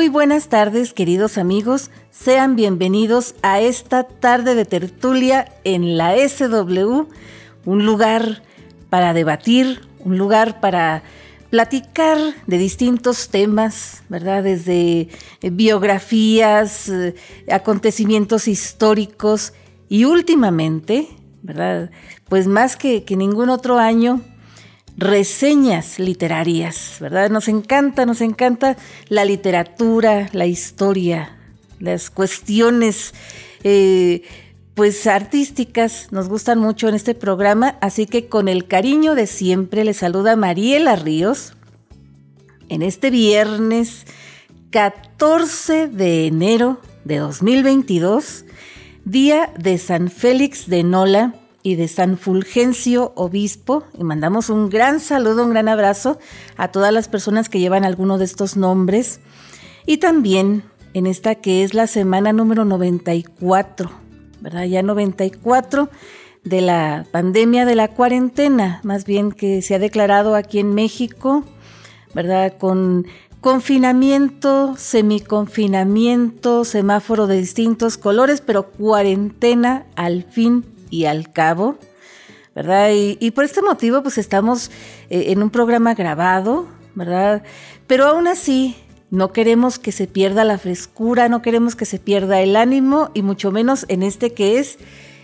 Muy buenas tardes, queridos amigos. Sean bienvenidos a esta tarde de tertulia en la SW, un lugar para debatir, un lugar para platicar de distintos temas, ¿verdad? Desde eh, biografías, eh, acontecimientos históricos y últimamente, ¿verdad? Pues más que, que ningún otro año, reseñas literarias, ¿verdad? Nos encanta, nos encanta la literatura, la historia, las cuestiones, eh, pues artísticas, nos gustan mucho en este programa, así que con el cariño de siempre le saluda Mariela Ríos en este viernes 14 de enero de 2022, día de San Félix de Nola, y de San Fulgencio Obispo. Y mandamos un gran saludo, un gran abrazo a todas las personas que llevan alguno de estos nombres. Y también en esta que es la semana número 94, ¿verdad? Ya 94 de la pandemia de la cuarentena, más bien que se ha declarado aquí en México, ¿verdad? Con confinamiento, semiconfinamiento, semáforo de distintos colores, pero cuarentena al fin y al cabo, ¿verdad? Y, por este motivo, pues estamos eh, en un programa grabado, ¿verdad? Pero aún así, no queremos que se pierda la frescura, no queremos que se pierda el ánimo, y mucho menos en este que es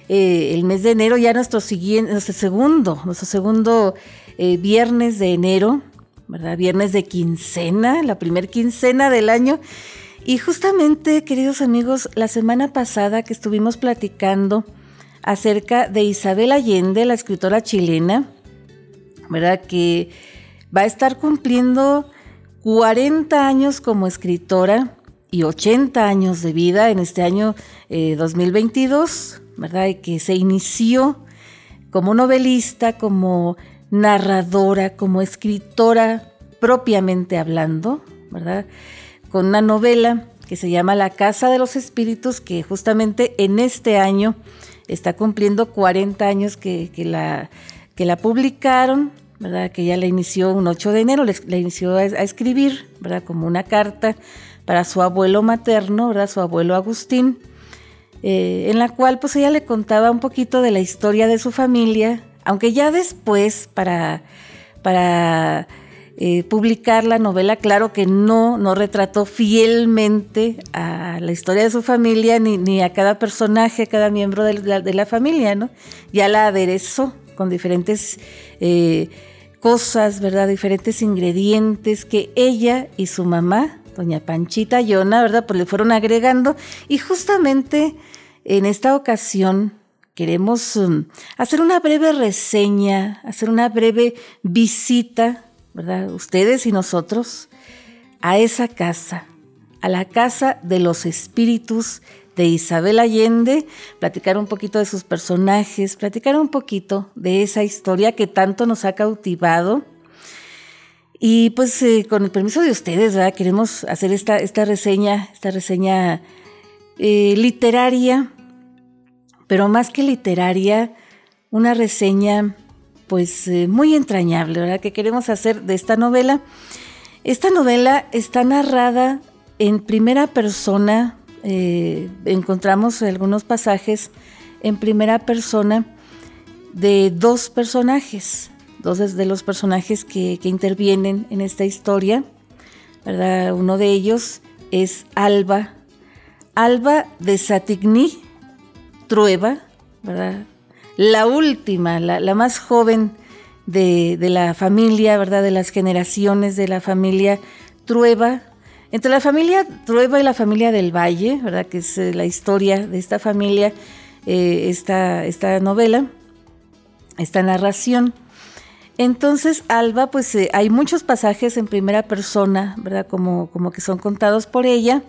eh, el mes de enero, ya nuestro, siguiente, nuestro segundo, nuestro segundo eh, viernes de enero, ¿verdad? Viernes de quincena, la primer quincena del año. Y justamente, queridos amigos, la semana pasada que estuvimos platicando acerca de Isabel Allende, la escritora chilena, ¿verdad? Que va a estar cumpliendo 40 años como escritora y 80 años de vida en este año 2022, eh, ¿verdad? Y que se inició como novelista, como narradora, como escritora propiamente hablando, ¿verdad? Con una novela que se llama La Casa de los Espíritus, que justamente en este año está cumpliendo 40 años que, la, que la publicaron, ¿verdad? Que ya la inició un 8 de enero, la inició a, escribir, ¿verdad? Como una carta para su abuelo materno, ¿verdad? Su abuelo Agustín, eh, en la cual pues ella le contaba un poquito de la historia de su familia, aunque ya después para, para eh, publicar la novela, claro que no, no retrató fielmente a la historia de su familia ni, a cada personaje, a cada miembro de la, familia, ¿no? Ya la aderezó con diferentes eh, cosas, ¿verdad? Diferentes ingredientes que ella y su mamá, doña Panchita Yona, ¿verdad? Pues le fueron agregando y justamente en esta ocasión queremos um, hacer una breve reseña, hacer una breve visita ¿verdad? Ustedes y nosotros, a esa casa, a la casa de los espíritus de Isabel Allende, platicar un poquito de sus personajes, platicar un poquito de esa historia que tanto nos ha cautivado. Y pues eh, con el permiso de ustedes, ¿verdad? queremos hacer esta, esta reseña, esta reseña eh, literaria, pero más que literaria, una reseña pues eh, muy entrañable, ¿verdad? Que queremos hacer de esta novela. Esta novela está narrada en primera persona, eh, encontramos algunos pasajes en primera persona de dos personajes, dos de los personajes que, intervienen en esta historia, ¿verdad? Uno de ellos es Alba, Alba de Satigny Trueba, ¿verdad? La última, la, más joven de, la familia, ¿verdad? De las generaciones de la familia Trueba. Entre la familia Trueba y la familia del Valle, ¿verdad? Que es eh, la historia de esta familia, eh, esta, esta novela, esta narración. Entonces, Alba, pues eh, hay muchos pasajes en primera persona, ¿verdad? Como, como que son contados por ella.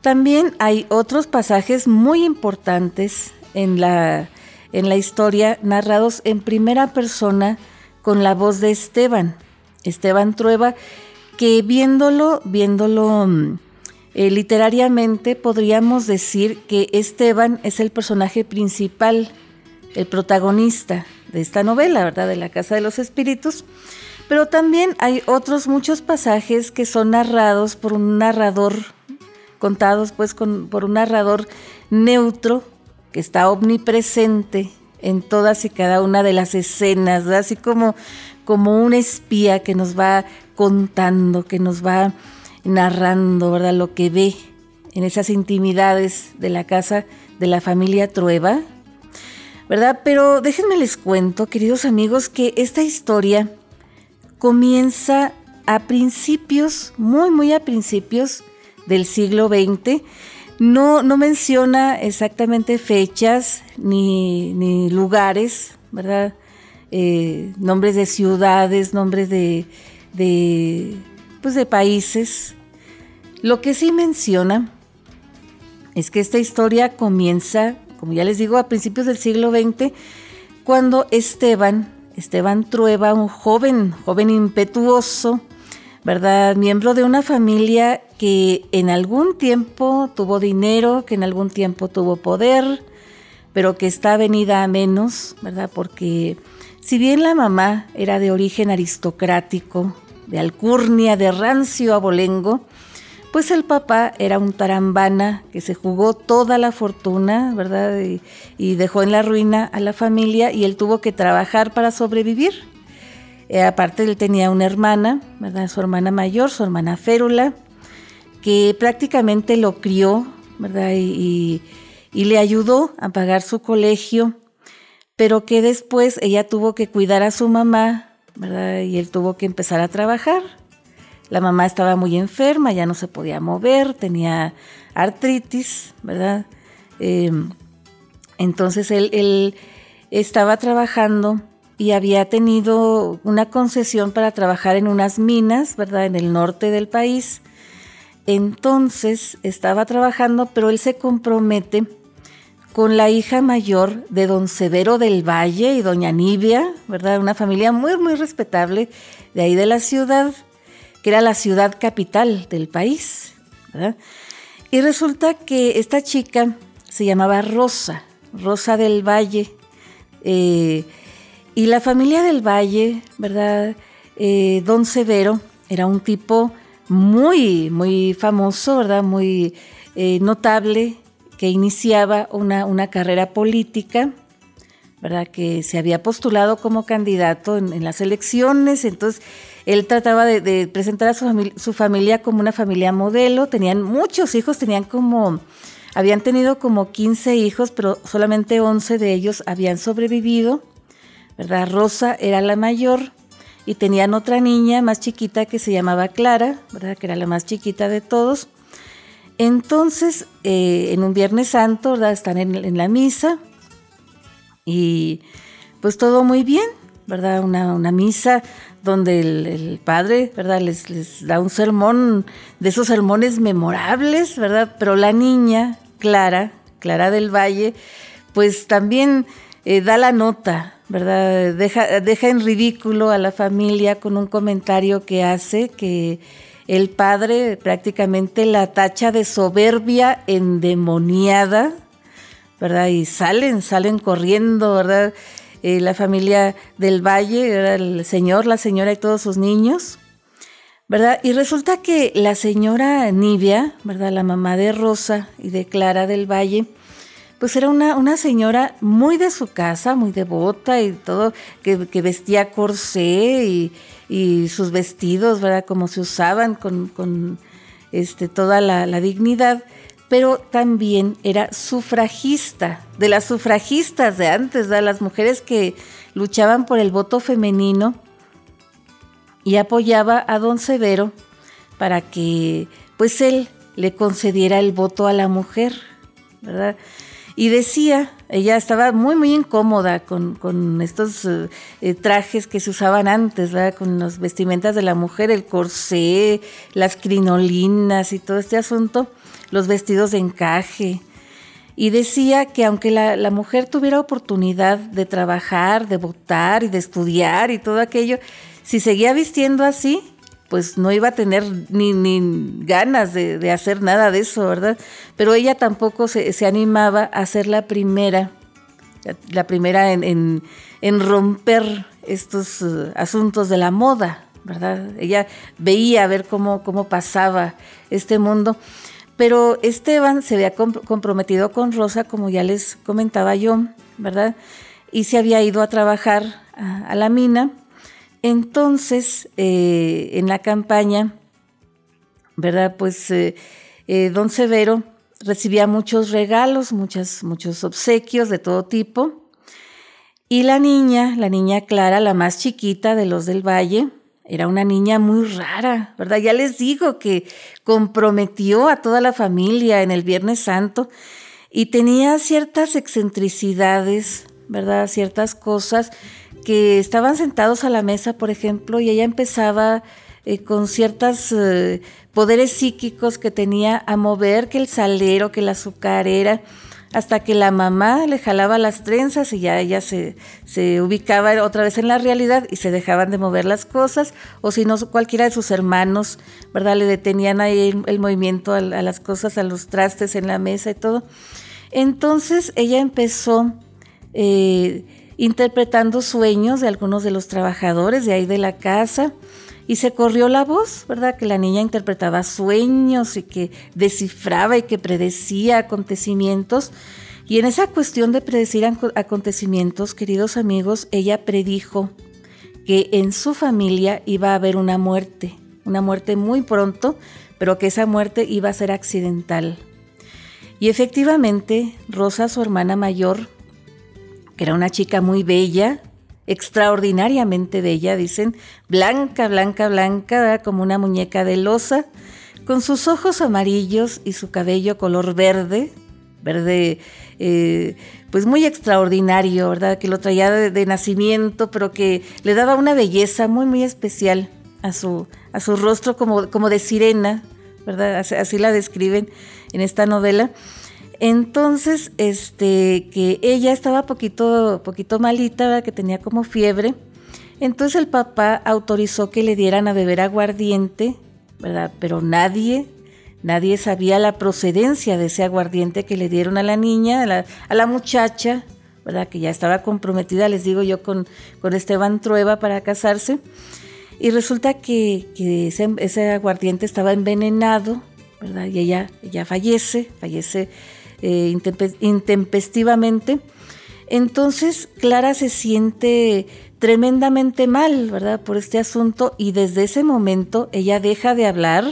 También hay otros pasajes muy importantes en la, en la historia narrados en primera persona con la voz de Esteban, Esteban Trueba, que viéndolo, viéndolo mm, eh, literariamente podríamos decir que Esteban es el personaje principal, el protagonista de esta novela, ¿verdad? De la Casa de los Espíritus. Pero también hay otros muchos pasajes que son narrados por un narrador, contados pues por un narrador neutro que está omnipresente en todas y cada una de las escenas, así como, como un espía que nos va contando, que nos va narrando ¿verdad? lo que ve en esas intimidades de la casa de la familia Trueba, ¿verdad? Pero déjenme les cuento, queridos amigos, que esta historia comienza a principios, muy, muy a principios del siglo XX. No, menciona exactamente fechas ni, lugares, ¿verdad? Eh, nombres de ciudades, nombres de, de, pues de países. Lo que sí menciona es que esta historia comienza, como ya les digo, a principios del siglo XX, cuando Esteban, Esteban Trueba, un joven, joven impetuoso, ¿verdad? Miembro de una familia que en algún tiempo tuvo dinero, que en algún tiempo tuvo poder, pero que está venida a menos, ¿verdad? Porque si bien la mamá era de origen aristocrático, de alcurnia, de rancio abolengo, pues el papá era un tarambana que se jugó toda la fortuna, ¿verdad? Y, dejó en la ruina a la familia y él tuvo que trabajar para sobrevivir. Eh, aparte él tenía una hermana, ¿verdad? Su hermana mayor, su hermana Férula, que prácticamente lo crió, ¿verdad? Y, le ayudó a pagar su colegio, pero que después ella tuvo que cuidar a su mamá, ¿verdad? Y él tuvo que empezar a trabajar. La mamá estaba muy enferma, ya no se podía mover, tenía artritis, ¿verdad? Em, entonces él, estaba trabajando y había tenido una concesión para trabajar en unas minas, ¿verdad? En el norte del país. Entonces estaba trabajando, pero él se compromete con la hija mayor de don Severo del Valle y doña Nibia, ¿verdad? Una familia muy, muy respetable de ahí de la ciudad que era la ciudad capital del país. Y resulta que esta chica se llamaba Rosa, Rosa del Valle. Eh, y la familia del Valle, ¿verdad? Eh, don Severo era un tipo muy, muy famoso, ¿verdad? Muy eh, notable, que iniciaba una, una, carrera política, ¿verdad? Que se había postulado como candidato en, las elecciones, entonces él trataba de, presentar a su, familia como una familia modelo. Tenían muchos hijos, tenían como, habían tenido como 15 hijos, pero solamente 11 de ellos habían sobrevivido. ¿Verdad? Rosa era la mayor y tenían otra niña más chiquita que se llamaba Clara, ¿verdad? que era la más chiquita de todos. Entonces, eh, en un Viernes Santo, ¿verdad? están en, la misa y pues todo muy bien, ¿verdad? Una, una misa donde el, padre, ¿verdad? Les, les, da un sermón, de esos sermones memorables, ¿verdad? Pero la niña, Clara, Clara del Valle, pues también eh, da la nota, ¿verdad? Deja, deja en ridículo a la familia con un comentario que hace que el padre prácticamente la tacha de soberbia endemoniada, ¿verdad? Y salen, salen corriendo, ¿verdad? Eh, la familia del Valle, era el señor, la señora y todos sus niños, ¿verdad? Y resulta que la señora Nivia, ¿verdad? La mamá de Rosa y de Clara del Valle, pues era una, una señora muy de su casa, muy devota y todo, que, vestía corsé y, sus vestidos, ¿verdad? Como se usaban con, este, toda la, la dignidad pero también era sufragista, de las sufragistas de antes, de las mujeres que luchaban por el voto femenino y apoyaba a don Severo para que pues él le concediera el voto a la mujer, ¿verdad? Y decía, ella estaba muy, muy incómoda con, estos eh, trajes que se usaban antes. Con las vestimentas de la mujer, el corsé, las crinolinas y todo este asunto los vestidos de encaje. Y decía que aunque la, mujer tuviera oportunidad de trabajar, de votar y de estudiar y todo aquello, si seguía vistiendo así, pues no iba a tener ni, ni ganas de, hacer nada de eso, ¿verdad? Pero ella tampoco se, animaba a ser la primera, la, primera en, romper estos uh, asuntos de la moda, ¿verdad? Ella veía a ver cómo, cómo pasaba este mundo. Pero Esteban se había comprometido con Rosa, como ya les comentaba yo, ¿verdad? Y se había ido a trabajar a, la mina. Entonces, eh, en la campaña, ¿verdad? Pues eh, eh, don Severo recibía muchos regalos, muchas, muchos obsequios de todo tipo. Y la niña, la niña Clara, la más chiquita de los del Valle, era una niña muy rara, ¿verdad? Ya les digo que comprometió a toda la familia en el Viernes Santo y tenía ciertas excentricidades, ¿verdad? Ciertas cosas que estaban sentados a la mesa, por ejemplo, y ella empezaba eh, con ciertos eh, poderes psíquicos que tenía a mover que el salero, que la azucarera, hasta que la mamá le jalaba las trenzas y ya ella se, se, ubicaba otra vez en la realidad y se dejaban de mover las cosas, o si no, cualquiera de sus hermanos, ¿verdad? Le detenían ahí el, movimiento a, las cosas, a los trastes en la mesa y todo. Entonces ella empezó eh, interpretando sueños de algunos de los trabajadores de ahí de la casa, y se corrió la voz, ¿verdad? Que la niña interpretaba sueños y que descifraba y que predecía acontecimientos. Y en esa cuestión de predecir acontecimientos, queridos amigos, ella predijo que en su familia iba a haber una muerte, una muerte muy pronto, pero que esa muerte iba a ser accidental. Y efectivamente, Rosa, su hermana mayor, que era una chica muy bella, extraordinariamente bella, dicen, blanca, blanca, blanca, como una muñeca de losa, con sus ojos amarillos y su cabello color verde, verde, eh, pues muy extraordinario, ¿verdad? Que lo traía de, nacimiento, pero que le daba una belleza muy, muy especial a su, a su rostro como, como de sirena, ¿verdad? así la describen en esta novela. Entonces, este, que ella estaba poquito, poquito malita, que tenía como fiebre. Entonces el papá autorizó que le dieran a beber aguardiente, ¿verdad? Pero nadie, nadie sabía la procedencia de ese aguardiente que le dieron a la niña, a la, muchacha, ¿verdad? Que ya estaba comprometida, les digo yo, con, con Esteban Trueba para casarse. Y resulta que, ese, ese, aguardiente estaba envenenado, ¿verdad? Y ella, ella fallece, fallece eh, intempestivamente. Entonces Clara se siente tremendamente mal, ¿verdad? Por este asunto y desde ese momento ella deja de hablar.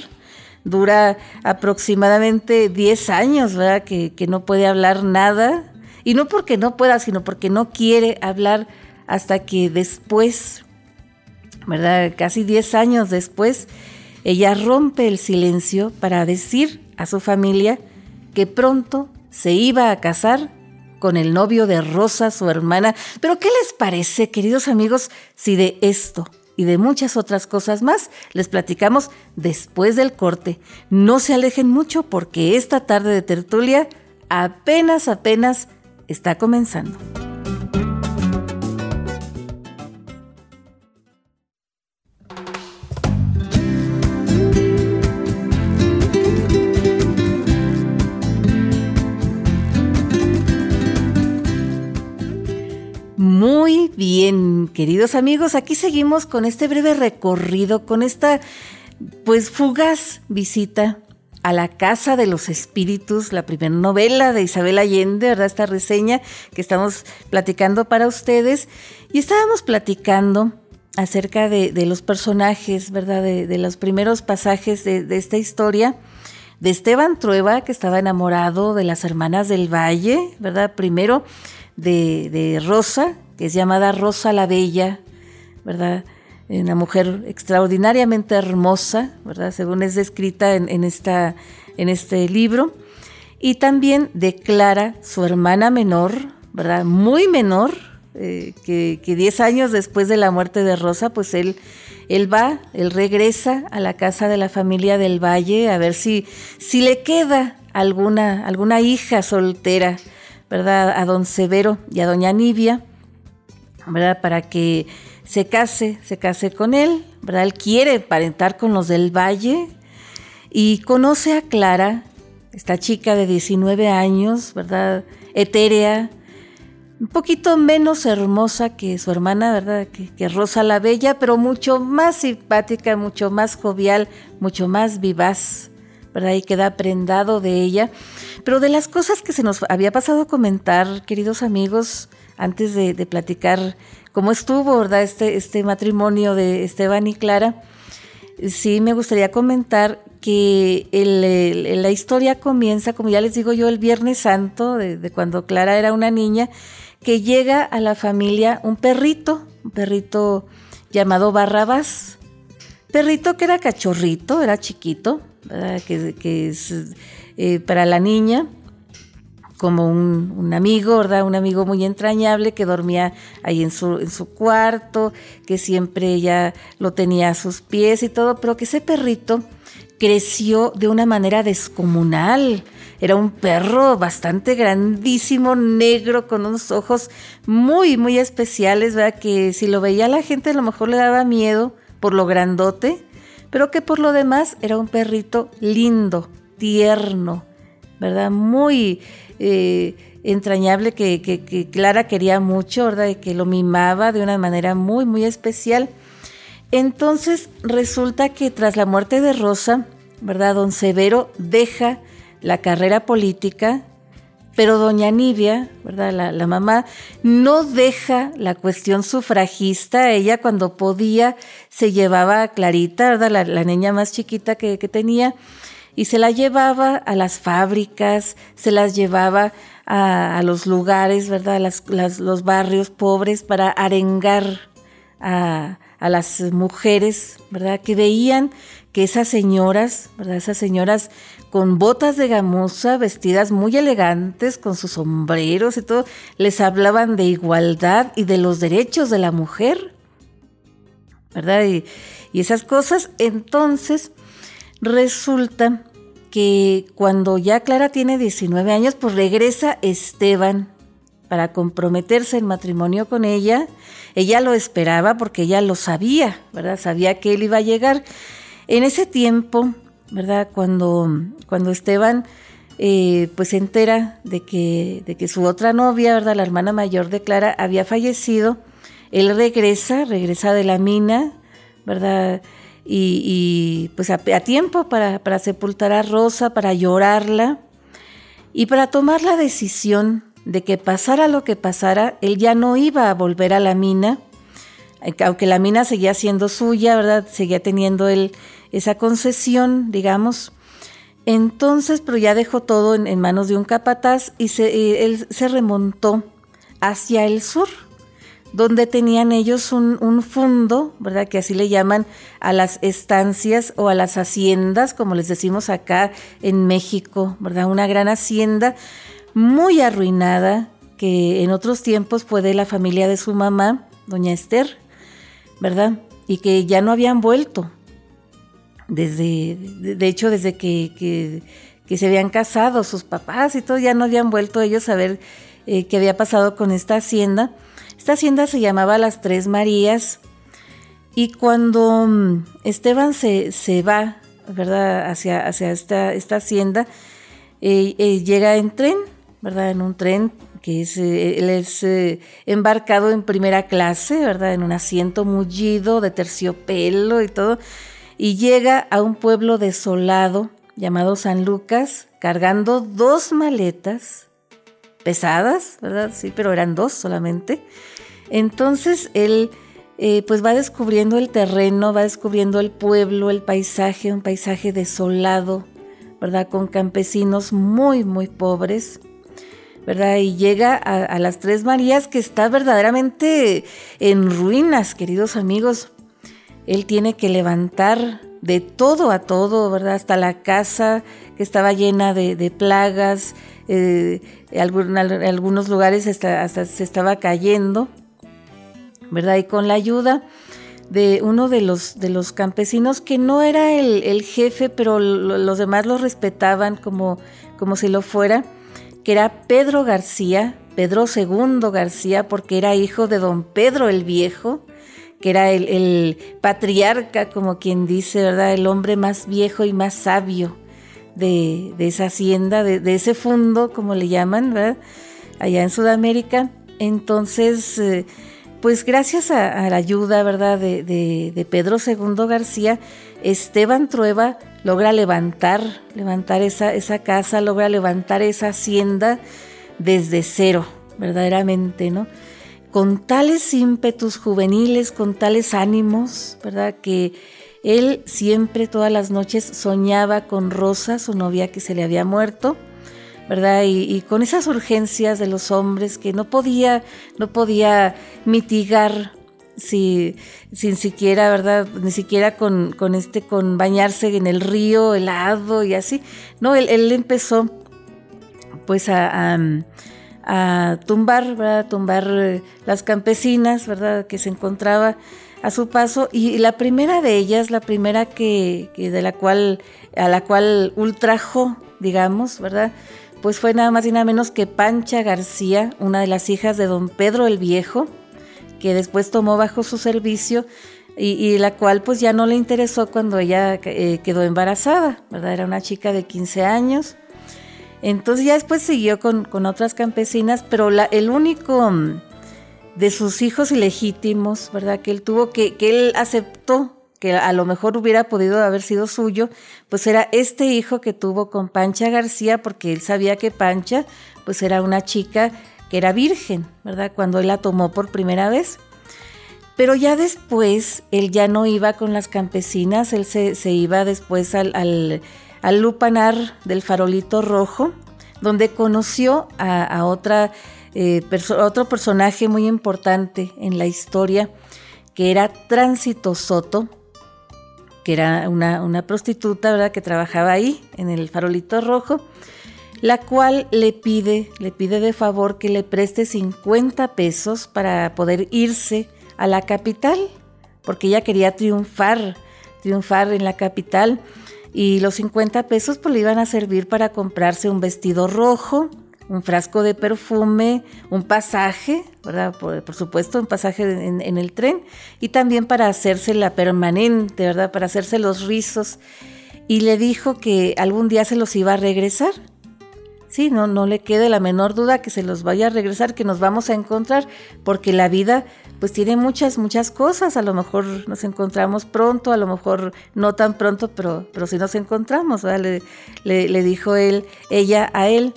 Dura aproximadamente 10 años, ¿verdad? Que, que no puede hablar nada. Y no porque no pueda, sino porque no quiere hablar hasta que después, ¿verdad? Casi 10 años después, ella rompe el silencio para decir a su familia que pronto se iba a casar con el novio de Rosa, su hermana. Pero ¿qué les parece, queridos amigos, si de esto y de muchas otras cosas más les platicamos después del corte? No se alejen mucho porque esta tarde de tertulia apenas, apenas está comenzando. Bien, queridos amigos, aquí seguimos con este breve recorrido, con esta pues fugaz visita a la Casa de los Espíritus, la primera novela de Isabel Allende, ¿verdad? Esta reseña que estamos platicando para ustedes. Y estábamos platicando acerca de, los personajes, ¿verdad? De, los primeros pasajes de, de, esta historia. De Esteban Trueba, que estaba enamorado de las hermanas del Valle, ¿verdad? Primero de, Rosa, es llamada Rosa la Bella, ¿verdad? Una mujer extraordinariamente hermosa, ¿verdad? Según es descrita en, esta, en este libro. Y también de Clara, su hermana menor, ¿verdad? Muy menor, eh, que, que diez años después de la muerte de Rosa, pues él, él va, él regresa a la casa de la familia del Valle a ver si, si le queda alguna, alguna hija soltera ¿verdad? A don Severo y a doña Nibia, Para que se case, se case con él. Él quiere parentar con los del Valle y conoce a Clara, esta chica de 19 años, ¿verdad? Etérea, un poquito menos hermosa que su hermana, ¿verdad? Que, Rosa la Bella, pero mucho más simpática, mucho más jovial, mucho más vivaz, ¿verdad? Y queda prendado de ella. Pero de las cosas que se nos había pasado comentar, queridos amigos, antes de, platicar cómo estuvo, ¿verdad? Este, este matrimonio de Esteban y Clara, sí me gustaría comentar que la historia comienza, como ya les digo yo, el Viernes Santo, de, cuando Clara era una niña, que llega a la familia un perrito, un perrito llamado Barrabás. Perrito que era cachorrito, era chiquito, que, es eh, para la niña como un, amigo, ¿verdad? Un amigo muy entrañable que dormía ahí en su, en su cuarto, que siempre ella lo tenía a sus pies y todo, pero que ese perrito creció de una manera descomunal. Era un perro bastante grandísimo, negro, con unos ojos muy, muy especiales, ¿verdad? Que si lo veía la gente a lo mejor le daba miedo por lo grandote, pero que por lo demás era un perrito lindo, tierno, ¿verdad? Muy eh, entrañable que, Clara quería mucho, ¿verdad? Y que lo mimaba de una manera muy, muy especial. Entonces resulta que tras la muerte de Rosa, ¿verdad? Don Severo deja la carrera política, pero doña Nivia, ¿verdad? La, mamá, no deja la cuestión sufragista. Ella cuando podía se llevaba a Clarita, ¿verdad? La, niña más chiquita que, tenía, y se la llevaba a las fábricas, se las llevaba a, los lugares, ¿verdad? Los barrios pobres para arengar a, a las mujeres, ¿verdad? Que veían que esas señoras, ¿verdad? Esas señoras con botas de gamuza, vestidas muy elegantes, con sus sombreros y todo, les hablaban de igualdad y de los derechos de la mujer, ¿verdad? Y, y esas cosas. Entonces, resulta que cuando ya Clara tiene 19 años, pues regresa Esteban para comprometerse en matrimonio con ella. Ella lo esperaba porque ella lo sabía, ¿verdad? Sabía que él iba a llegar. En ese tiempo, ¿verdad? Cuando, cuando Esteban eh, pues se entera de que, de que su otra novia, ¿verdad? La hermana mayor de Clara había fallecido, él regresa, regresa de la mina, ¿verdad? Y, pues a, tiempo para, para sepultar a Rosa, para llorarla y para tomar la decisión de que pasara lo que pasara, él ya no iba a volver a la mina, aunque la mina seguía siendo suya, ¿verdad? Seguía teniendo él esa concesión, digamos. Entonces, pero ya dejó todo en, manos de un capataz y, se, él se remontó hacia el sur, donde tenían ellos un, un, fundo, ¿verdad? Que así le llaman a las estancias o a las haciendas, como les decimos acá en México, ¿verdad? Una gran hacienda muy arruinada, que en otros tiempos fue de la familia de su mamá, doña Esther, ¿verdad? Y que ya no habían vuelto, desde, de hecho, desde que, se habían casado sus papás y todo, ya no habían vuelto ellos a ver eh, qué había pasado con esta hacienda. Esta hacienda se llamaba Las Tres Marías y cuando mm, Esteban se, va, ¿verdad?, hacia, hacia esta, esta hacienda, eh, eh, llega en tren, ¿verdad?, en un tren que es, él es embarcado en primera clase, ¿verdad?, en un asiento mullido de terciopelo y todo y llega a un pueblo desolado llamado San Lucas, cargando dos maletas pesadas, ¿verdad? Sí, pero eran dos solamente. Entonces él eh, pues va descubriendo el terreno, va descubriendo el pueblo, el paisaje, un paisaje desolado, ¿verdad? Con campesinos muy, muy pobres. ¿verdad? Y llega a, las Tres Marías que está verdaderamente en ruinas, queridos amigos, él tiene que levantar de todo a todo, ¿verdad? Hasta la casa que estaba llena de, plagas, eh, en algunos lugares hasta, se estaba cayendo, ¿verdad? Y con la ayuda de uno de los, de los campesinos que no era el, jefe, pero los demás lo respetaban como, como si lo fuera, que era Pedro García, Pedro II García, porque era hijo de don Pedro el Viejo, que era el, patriarca, como quien dice, ¿verdad? El hombre más viejo y más sabio de, esa hacienda, de, ese fondo, como le llaman, ¿verdad? Allá en Sudamérica. Entonces, eh, pues gracias a, la ayuda, ¿verdad?, de, de, Pedro II García, Esteban Trueba logra levantar, levantar esa, esa casa, logra levantar esa hacienda desde cero, verdaderamente, ¿no? Con tales ímpetus juveniles, con tales ánimos, ¿verdad? Que él siempre, todas las noches, soñaba con Rosa, su novia que se le había muerto, ¿verdad? Y, con esas urgencias de los hombres que no podía, no podía mitigar si, sin siquiera, ¿verdad? Ni siquiera con, con, este, con bañarse en el río helado y así. No, él, empezó pues a, a, tumbar, ¿verdad? A tumbar eh, las campesinas, ¿verdad? Que se encontraba a su paso y la primera de ellas, la primera que, de la cual a la cual ultrajó, digamos, ¿verdad? Pues fue nada más y nada menos que Pancha García, una de las hijas de don Pedro el Viejo, que después tomó bajo su servicio y, la cual pues ya no le interesó cuando ella eh, quedó embarazada, ¿verdad? Era una chica de 15 años. Entonces ya después siguió con, otras campesinas, pero la, el único de sus hijos ilegítimos, ¿verdad? Que él tuvo que, que él aceptó que a lo mejor hubiera podido haber sido suyo, pues era este hijo que tuvo con Pancha García, porque él sabía que Pancha, pues era una chica que era virgen, ¿verdad? Cuando él la tomó por primera vez. Pero ya después, él ya no iba con las campesinas, él se, iba después al, al, lupanar del farolito rojo, donde conoció a otra eh, otro personaje muy importante en la historia, que era Tránsito Soto, que era una, prostituta, ¿verdad?, que trabajaba ahí, en el farolito rojo, la cual le pide, le pide de favor que le preste 50 pesos para poder irse a la capital, porque ella quería triunfar, triunfar en la capital, y los 50 pesos pues le iban a servir para comprarse un vestido rojo, un frasco de perfume, un pasaje, ¿verdad? Por, supuesto, un pasaje en, el tren y también para hacerse la permanente, ¿verdad? Para hacerse los rizos. Y le dijo que algún día se los iba a regresar. Sí, no, no le quede la menor duda que se los vaya a regresar, que nos vamos a encontrar, porque la vida pues tiene muchas, muchas cosas. A lo mejor nos encontramos pronto, a lo mejor no tan pronto, pero, pero sí nos encontramos, ¿verdad? Le, le dijo él, ella a él.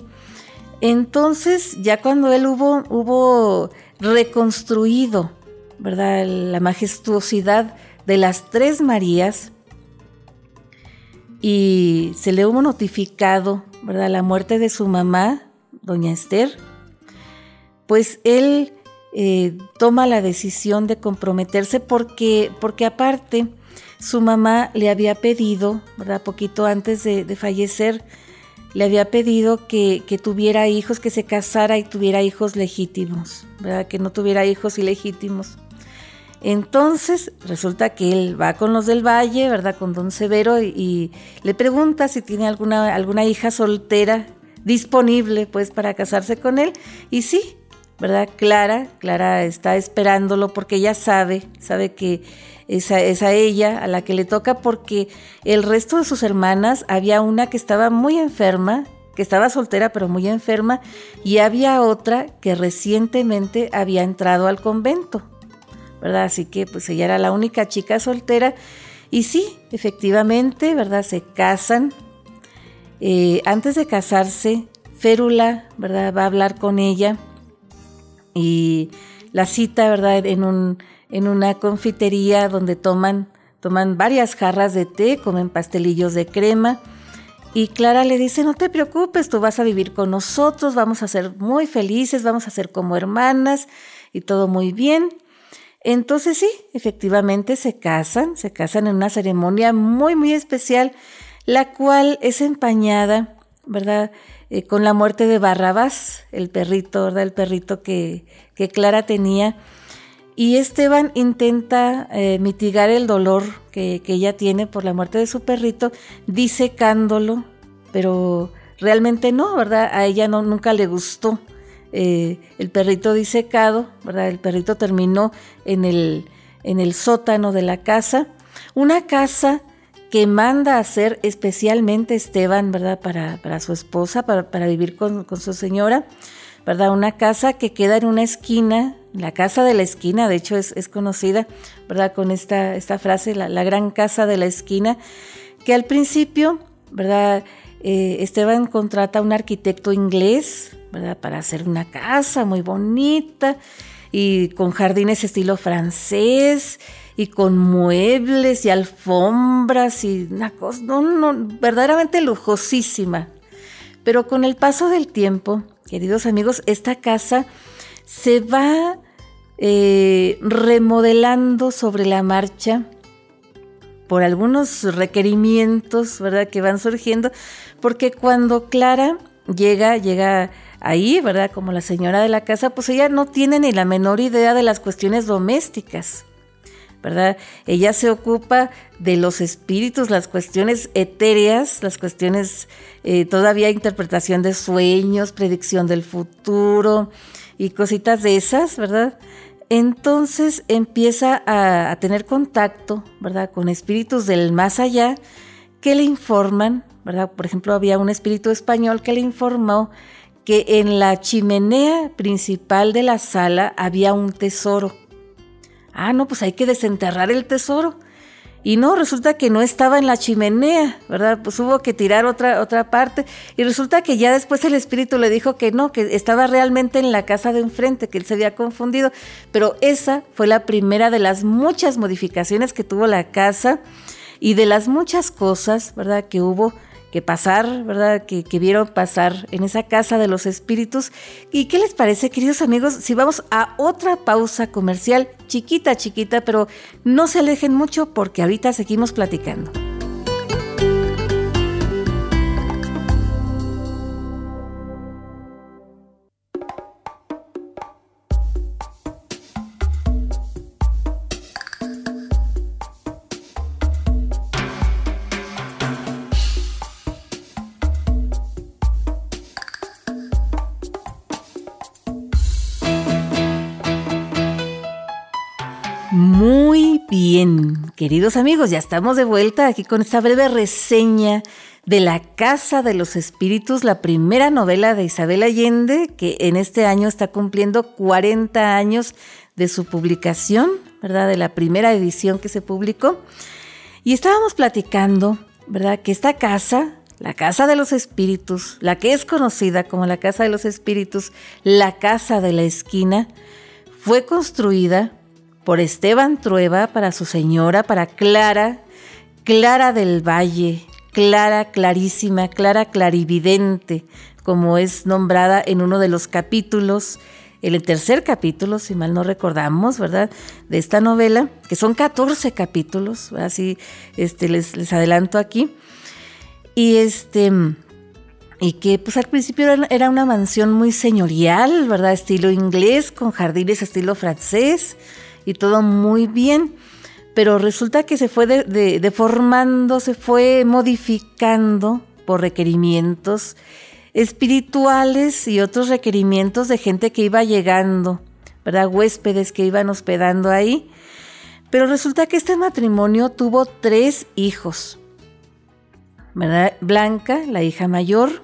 Entonces, ya cuando él hubo, reconstruido, ¿verdad? La majestuosidad de las tres Marías y se le hubo notificado, ¿verdad? La muerte de su mamá, doña Esther, pues él eh, toma la decisión de comprometerse porque, porque aparte su mamá le había pedido, ¿verdad? Poquito antes de fallecer, le había pedido que, tuviera hijos, que se casara y tuviera hijos legítimos, ¿verdad? que no tuviera hijos ilegítimos. Entonces resulta que él va con los del Valle, ¿verdad? Con don Severo y, le pregunta si tiene alguna, alguna hija soltera disponible pues para casarse con él. Y sí, ¿verdad? Clara, Clara está esperándolo porque ella sabe, sabe que es a, ella a la que le toca porque el resto de sus hermanas había una que estaba muy enferma, que estaba soltera pero muy enferma, y había otra que recientemente había entrado al convento, ¿verdad? Así que pues ella era la única chica soltera. Y sí, efectivamente, ¿verdad? Se casan. Eh, antes de casarse, Férula, ¿verdad? Va a hablar con ella y la cita, ¿verdad? En un en una confitería donde toman, toman varias jarras de té, comen pastelillos de crema. Y Clara le dice, no te preocupes, tú vas a vivir con nosotros, vamos a ser muy felices, vamos a ser como hermanas y todo muy bien. Entonces sí, efectivamente se casan, se casan en una ceremonia muy, muy especial, la cual es empañada, ¿verdad? Eh, con la muerte de Barrabás, el perrito, ¿verdad? El perrito que, que Clara tenía. Y Esteban intenta eh, mitigar el dolor que, ella tiene por la muerte de su perrito, disecándolo, pero realmente no, ¿verdad? A ella no, nunca le gustó eh, el perrito disecado, ¿verdad? El perrito terminó en el, en el sótano de la casa, una casa que manda a hacer especialmente Esteban, ¿verdad? Para, para su esposa, para, para vivir con, con su señora ¿verdad? Una casa que queda en una esquina, la casa de la esquina, de hecho es, conocida, ¿verdad? Con esta, esta frase, la, gran casa de la esquina, que al principio, ¿verdad? Eh, Esteban contrata a un arquitecto inglés, ¿verdad? Para hacer una casa muy bonita y con jardines estilo francés y con muebles y alfombras y una cosa, no, verdaderamente lujosísima. Pero con el paso del tiempo, queridos amigos, esta casa se va eh, remodelando sobre la marcha por algunos requerimientos, ¿verdad? Que van surgiendo, porque cuando Clara llega, llega ahí, ¿verdad? Como la señora de la casa, pues ella no tiene ni la menor idea de las cuestiones domésticas. ¿Verdad? Ella se ocupa de los espíritus, las cuestiones etéreas, las cuestiones eh, todavía interpretación de sueños, predicción del futuro y cositas de esas, ¿verdad? Entonces empieza a, a tener contacto, ¿verdad? Con espíritus del más allá que le informan, ¿verdad? Por ejemplo, había un espíritu español que le informó que en la chimenea principal de la sala había un tesoro ah, no, pues hay que desenterrar el tesoro. Y no, resulta que no estaba en la chimenea, ¿verdad? Pues hubo que tirar otra, otra parte. Y resulta que ya después el espíritu le dijo que no, que estaba realmente en la casa de enfrente, que él se había confundido. Pero esa fue la primera de las muchas modificaciones que tuvo la casa y de las muchas cosas, ¿verdad? Que hubo que pasar, ¿verdad? Que, que, vieron pasar en esa casa de los espíritus. ¿Y qué les parece, queridos amigos, si vamos a otra pausa comercial, chiquita, chiquita, pero no se alejen mucho porque ahorita seguimos platicando. Queridos amigos, ya estamos de vuelta aquí con esta breve reseña de La Casa de los Espíritus, la primera novela de Isabel Allende, que en este año está cumpliendo 40 años de su publicación, ¿verdad? De la primera edición que se publicó. Y estábamos platicando, ¿verdad? Que esta casa, la Casa de los Espíritus, la que es conocida como la Casa de los Espíritus, la Casa de la Esquina, fue construida por Esteban Trueba para su señora, para Clara, Clara del Valle, Clara clarísima, Clara clarividente, como es nombrada en uno de los capítulos, el tercer capítulo, si mal no recordamos, ¿verdad? De esta novela, que son 14 capítulos, así este, les, les adelanto aquí. Y este y que pues al principio era una mansión muy señorial, ¿verdad? Estilo inglés, con jardines estilo francés, y todo muy bien, pero resulta que se fue deformando, se fue modificando por requerimientos espirituales y otros requerimientos de gente que iba llegando, ¿verdad? Huéspedes que iban hospedando ahí. Pero resulta que este matrimonio tuvo tres hijos, ¿verdad? Blanca, la hija mayor,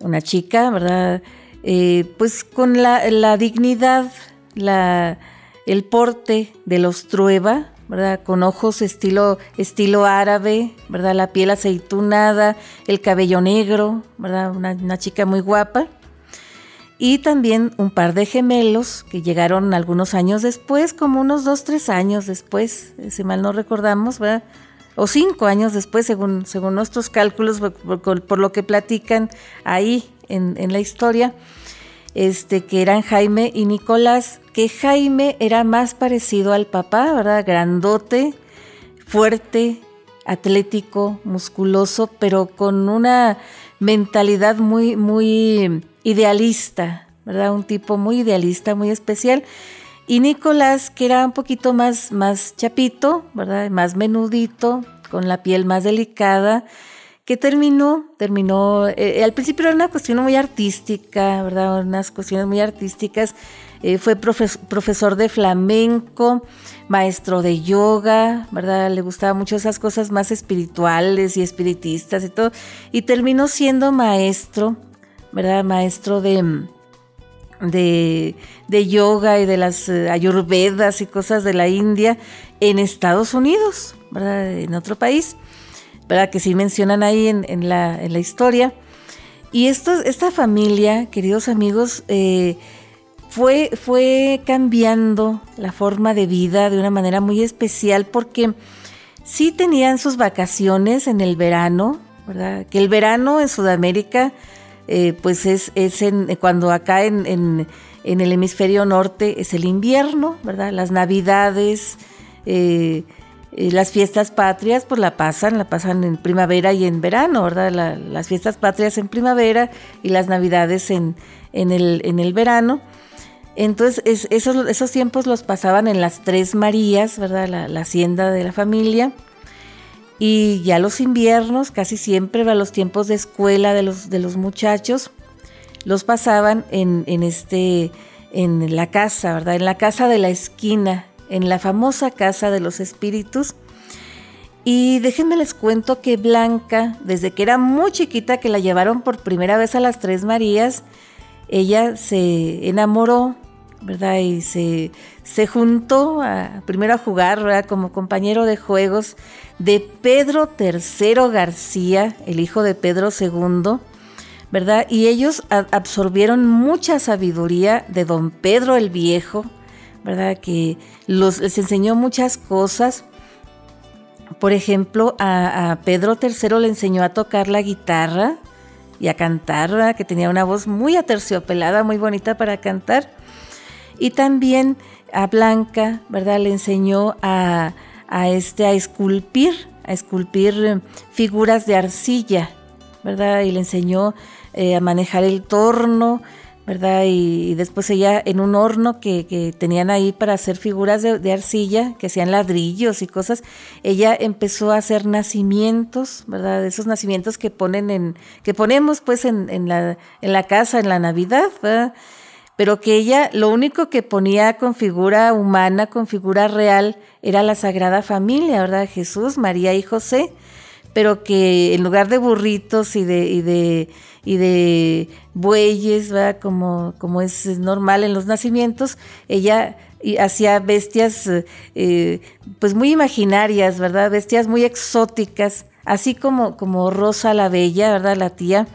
una chica, ¿verdad? Eh, pues con la dignidad, la, el porte de los Trueba, ¿verdad? Con ojos estilo, estilo árabe, ¿verdad? La piel aceitunada, el cabello negro, ¿verdad? Una, chica muy guapa. Y también un par de gemelos que llegaron algunos años después, como unos dos, tres años después, eh, si mal no recordamos, ¿verdad? O cinco años después, según, según nuestros cálculos, por, lo que platican ahí en, en la historia este, que eran Jaime y Nicolás, que Jaime era más parecido al papá, ¿verdad? Grandote, fuerte, atlético, musculoso, pero con una mentalidad muy, muy idealista, ¿verdad? Un tipo muy idealista, muy especial. Y Nicolás, que era un poquito más, más chapito, ¿verdad? Más menudito, con la piel más delicada, que terminó, terminó, eh, al principio era una cuestión muy artística, ¿verdad? Unas cuestiones muy artísticas. Eh, fue profesor de flamenco, maestro de yoga, ¿verdad? Le gustaban mucho esas cosas más espirituales y espiritistas y todo. Y terminó siendo maestro, ¿verdad? Maestro de, de, yoga y de las eh, ayurvedas y cosas de la India en Estados Unidos, ¿verdad? En otro país, ¿verdad? Que sí mencionan ahí en, la, historia. Y esto, esta familia, queridos amigos, eh, fue, cambiando la forma de vida de una manera muy especial porque sí tenían sus vacaciones en el verano, ¿verdad? Que el verano en Sudamérica eh, pues es, en, cuando acá en, el hemisferio norte es el invierno, ¿verdad? Las navidades, eh, eh, las fiestas patrias, pues la pasan, la pasan en primavera y en verano, ¿verdad? las fiestas patrias en primavera y las navidades en el verano. Entonces, esos, esos, tiempos los pasaban en las Tres Marías, ¿verdad? La, hacienda de la familia. Y ya los inviernos, casi siempre, los tiempos de escuela de los, de los muchachos, los pasaban en, este, en la casa, ¿verdad? En la casa de la esquina, en la famosa casa de los espíritus. Y déjenme les cuento que Blanca, desde que era muy chiquita, que la llevaron por primera vez a las Tres Marías, ella se enamoró ¿verdad? Y se, se juntó a, primero a jugar. Como compañero de juegos de Pedro III García, el hijo de Pedro II, ¿verdad? Y ellos absorbieron mucha sabiduría de don Pedro el Viejo, ¿verdad? Que les enseñó muchas cosas. Por ejemplo, a, Pedro III le enseñó a tocar la guitarra y a cantar, que tenía una voz muy aterciopelada, muy bonita para cantar. Y también a Blanca, ¿verdad? Le enseñó a, este, a esculpir, a esculpir eh, figuras de arcilla, ¿verdad? Y le enseñó eh, a manejar el torno, ¿verdad? Y, después ella en un horno que, tenían ahí para hacer figuras de, arcilla, que hacían ladrillos y cosas, ella empezó a hacer nacimientos, ¿verdad? Esos nacimientos que ponen en, que ponemos pues en, en, la, en la casa, en la Navidad, ¿verdad? Pero que ella lo único que ponía con figura humana, con figura real, era la Sagrada Familia, ¿verdad? Jesús, María y José, pero que en lugar de burritos y de, y de, y de bueyes, ¿verdad? Como, como es normal en los nacimientos, ella hacía bestias eh, pues muy imaginarias, ¿verdad? Bestias muy exóticas, así como, como Rosa la Bella, ¿verdad? La tía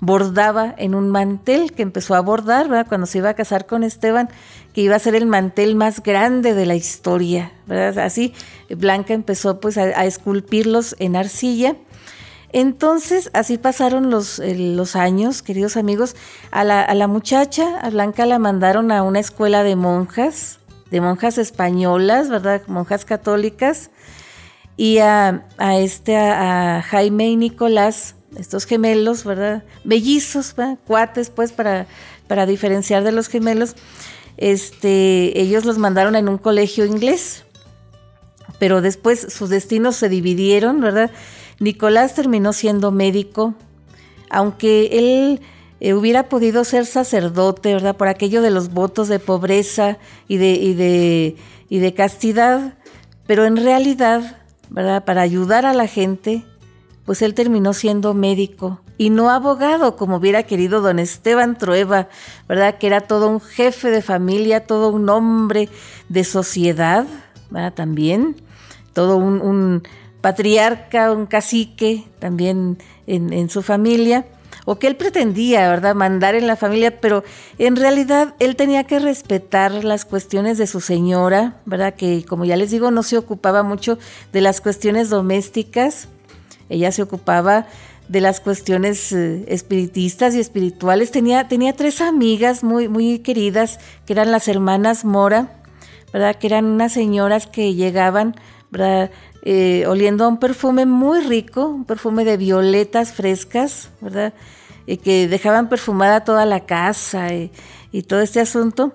bordaba en un mantel que empezó a bordar, ¿verdad? Cuando se iba a casar con Esteban, que iba a ser el mantel más grande de la historia, ¿verdad? Así Blanca empezó pues a, esculpirlos en arcilla. Entonces, así pasaron los, los años, queridos amigos. A la, a la, muchacha, a Blanca la mandaron a una escuela de monjas, de monjas españolas, ¿verdad? Monjas católicas. Y a, a este, a Jaime y Nicolás estos gemelos, ¿verdad? Bellizos, ¿verdad? cuates, pues, para, para diferenciar de los gemelos. Este, ellos los mandaron en un colegio inglés, pero después sus destinos se dividieron, ¿verdad? Nicolás terminó siendo médico, aunque él eh, hubiera podido ser sacerdote, ¿verdad? Por aquello de los votos de pobreza y de, y de, y de castidad, pero en realidad, ¿verdad? Para ayudar a la gente, pues él terminó siendo médico y no abogado como hubiera querido don Esteban Trueba, ¿verdad? Que era todo un jefe de familia, todo un hombre de sociedad, ¿verdad? También, todo un, patriarca, un cacique también en, su familia, o que él pretendía, ¿verdad?, mandar en la familia, pero en realidad él tenía que respetar las cuestiones de su señora, ¿verdad?, que como ya les digo, no se ocupaba mucho de las cuestiones domésticas, ella se ocupaba de las cuestiones eh, espiritistas y espirituales. Tenía, tenía tres amigas muy, muy queridas, que eran las hermanas Mora, ¿verdad? Que eran unas señoras que llegaban. Eh, oliendo a un perfume muy rico, un perfume de violetas frescas, ¿verdad? Y que dejaban perfumada toda la casa y, y todo este asunto.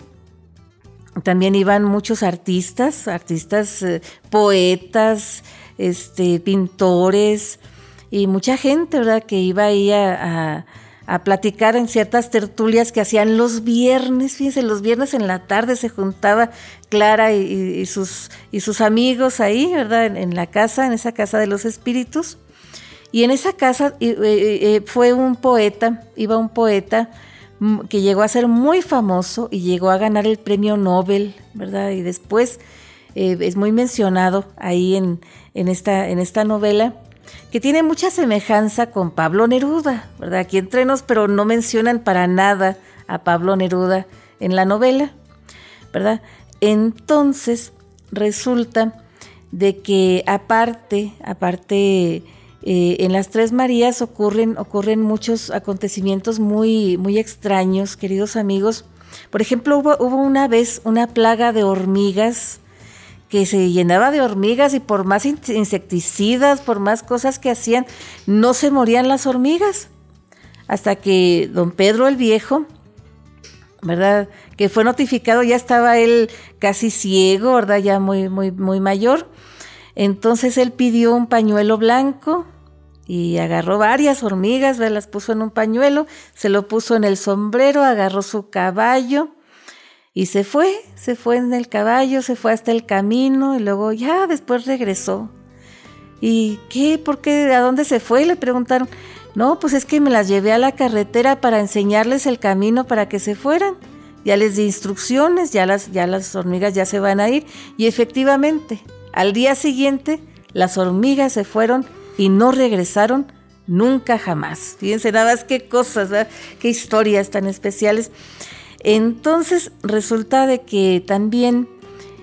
También iban muchos artistas, artistas, eh, poetas, este, pintores y mucha gente, ¿verdad? Que iba ahí a, platicar en ciertas tertulias que hacían los viernes, fíjense, los viernes en la tarde se juntaba Clara y, sus, y sus amigos ahí, ¿verdad? En, la casa, en esa casa de los espíritus. Y en esa casa eh, eh, fue un poeta, iba un poeta, que llegó a ser muy famoso y llegó a ganar el premio Nobel, ¿verdad? Y después eh, es muy mencionado ahí en, esta, en esta novela, que tiene mucha semejanza con Pablo Neruda, ¿verdad? Aquí entrenos, pero no mencionan para nada a Pablo Neruda en la novela, ¿verdad? Entonces resulta de que aparte, aparte, eh, en las Tres Marías ocurren, ocurren muchos acontecimientos muy, muy extraños, queridos amigos. Por ejemplo, hubo, hubo una vez una plaga de hormigas que se llenaba de hormigas y por más insecticidas, por más cosas que hacían, no se morían las hormigas. Hasta que don Pedro el Viejo, ¿verdad? Que fue notificado, ya estaba él casi ciego, ¿verdad? Ya muy, muy, muy mayor. Entonces él pidió un pañuelo blanco y agarró varias hormigas, las puso en un pañuelo, se lo puso en el sombrero, agarró su caballo y se fue, se fue en el caballo, se fue hasta el camino y luego ya después regresó. ¿Y qué? ¿Por qué? ¿A dónde se fue? Le preguntaron. No, pues es que me las llevé a la carretera para enseñarles el camino para que se fueran. Ya les di instrucciones, ya las, ya las hormigas ya se van a ir. Y efectivamente, al día siguiente, las hormigas se fueron y no regresaron nunca jamás. Fíjense nada más qué cosas, qué historias tan especiales. Entonces resulta de que también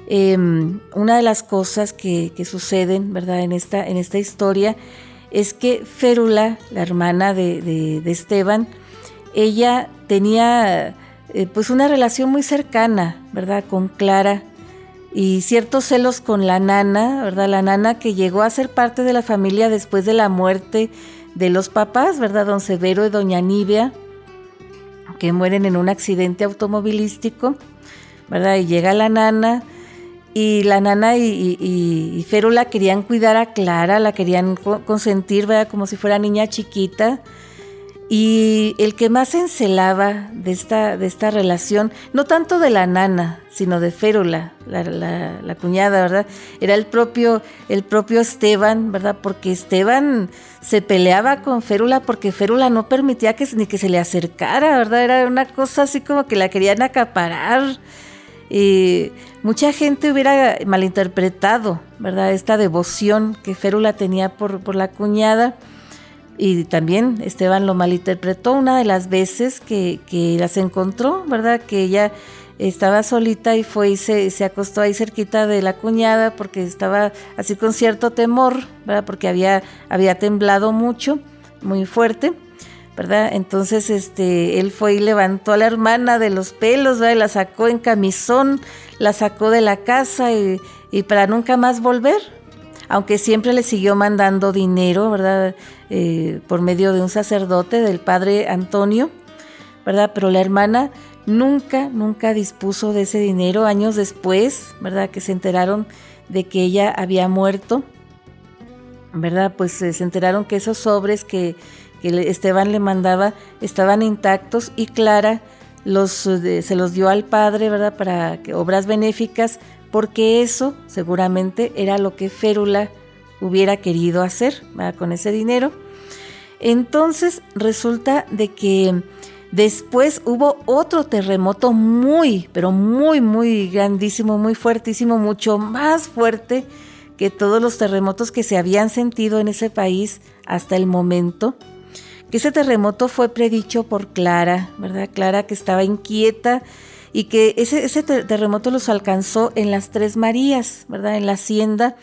em, una de las cosas que, suceden, ¿verdad? En esta, en esta historia es que Férula, la hermana de, Esteban, ella tenía eh, pues una relación muy cercana, ¿verdad? Con Clara y ciertos celos con la nana, ¿verdad? La nana que llegó a ser parte de la familia después de la muerte de los papás, ¿verdad? Don Severo y doña Nibia que mueren en un accidente automovilístico, ¿verdad? Y llega la nana y la nana y, y, Férula querían cuidar a Clara, la querían consentir, ¿verdad? Como si fuera niña chiquita. Y el que más encelaba de esta, de esta relación, no tanto de la nana, sino de Férula, la, cuñada, ¿verdad? Era el propio, el propio Esteban, ¿verdad? Porque Esteban se peleaba con Férula porque Férula no permitía que ni que se le acercara, ¿verdad? Era una cosa así como que la querían acaparar. Y mucha gente hubiera malinterpretado, ¿verdad? Esta devoción que Férula tenía por, por la cuñada y también Esteban lo malinterpretó una de las veces que, las encontró, ¿verdad? Que ella estaba solita y fue y se, se, acostó ahí cerquita de la cuñada porque estaba así con cierto temor, ¿verdad? Porque había, había temblado mucho, muy fuerte, ¿verdad? Entonces este, él fue y levantó a la hermana de los pelos, ¿verdad? Y la sacó en camisón, la sacó de la casa y para nunca más volver, aunque siempre le siguió mandando dinero, ¿verdad? Eh, por medio de un sacerdote, del padre Antonio, ¿verdad? Pero la hermana nunca, nunca dispuso de ese dinero. Años después, ¿verdad? Que se enteraron de que ella había muerto, ¿verdad? Pues eh, se enteraron que esos sobres que, Esteban le mandaba estaban intactos y Clara los, eh, se los dio al padre, ¿verdad? Para que, obras benéficas porque eso seguramente era lo que Férula hubiera querido hacer con ese dinero. Entonces resulta de que después hubo otro terremoto muy, pero muy, muy grandísimo, muy fuertísimo, mucho más fuerte que todos los terremotos que se habían sentido en ese país hasta el momento. Que ese terremoto fue predicho por Clara, ¿verdad? Clara que estaba inquieta y que ese, terremoto los alcanzó en las Tres Marías, ¿verdad? En la hacienda,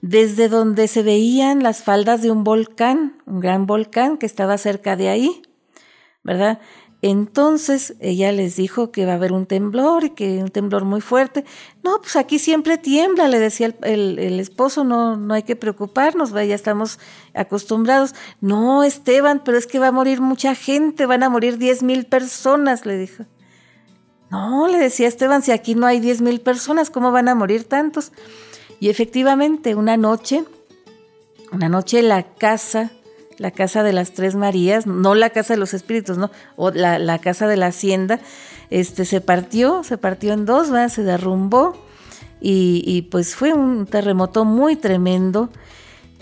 desde donde se veían las faldas de un volcán, un gran volcán que estaba cerca de ahí, ¿verdad? Entonces ella les dijo que va a haber un temblor y que un temblor muy fuerte. No, pues aquí siempre tiembla, le decía el, esposo, no, no hay que preocuparnos, ya estamos acostumbrados. No, Esteban, pero es que va a morir mucha gente, van a morir diez mil personas, le dijo. No, le decía Esteban, si aquí no hay 10 mil personas, ¿cómo van a morir tantos? Y efectivamente, una noche, una noche la casa, la casa de las Tres Marías, no la casa de los espíritus, no, o la, casa de la hacienda, este, se partió, se partió en dos, se derrumbó y, y pues fue un terremoto muy tremendo